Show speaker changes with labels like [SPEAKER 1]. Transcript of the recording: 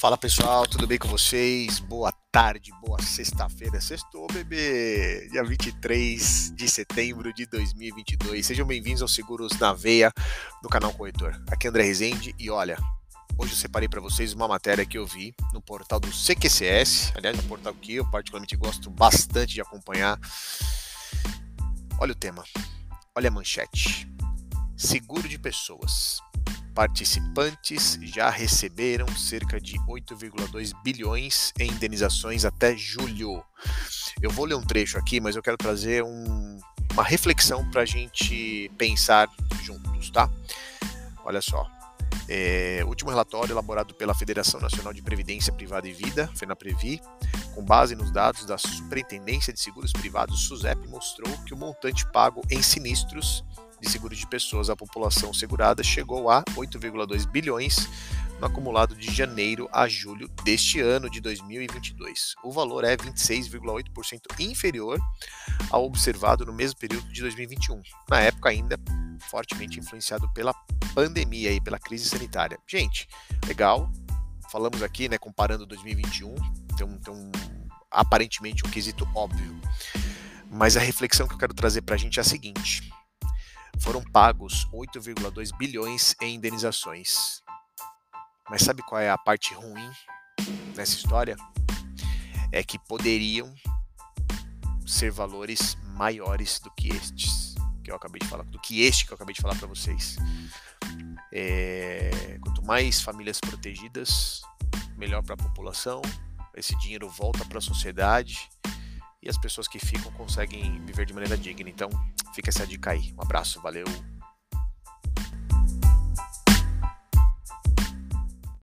[SPEAKER 1] Fala pessoal, tudo bem com vocês? Boa tarde, boa sexta-feira. Sextou, bebê! Dia 23 de setembro de 2022. Sejam bem-vindos ao Seguros na Veia do canal Corretor. Aqui é André Rezende e olha, hoje eu separei para vocês uma matéria que eu vi no portal do CQCS, aliás, um portal que eu particularmente gosto bastante de acompanhar. Olha o tema, olha a manchete. Seguro de pessoas participantes já receberam cerca de 8,2 bilhões em indenizações até julho. Eu vou ler um trecho aqui, mas eu quero trazer um, uma reflexão para a gente pensar juntos, tá? Olha só. É, último relatório elaborado pela Federação Nacional de Previdência Privada e Vida, FENAPREVI, com base nos dados da Superintendência de Seguros Privados, SUSEP, mostrou que o montante pago em sinistros de seguro de pessoas à população segurada chegou a 8,2 bilhões no acumulado de janeiro a julho deste ano de 2022. O valor é 26,8% inferior ao observado no mesmo período de 2021, na época ainda fortemente influenciado pela pandemia e pela crise sanitária. Gente, legal. Falamos aqui, né, comparando 2021, tem um, aparentemente um quesito óbvio. Mas a reflexão que eu quero trazer para a gente é a seguinte: foram pagos 8,2 bilhões em indenizações. Mas sabe qual é a parte ruim nessa história? É que poderiam ser valores maiores do que estes que eu acabei de falar, do que este que eu acabei de falar para vocês. É, quanto mais famílias protegidas, melhor para a população. Esse dinheiro volta para a sociedade e as pessoas que ficam conseguem viver de maneira digna. Então, fica essa dica aí. Um abraço, valeu.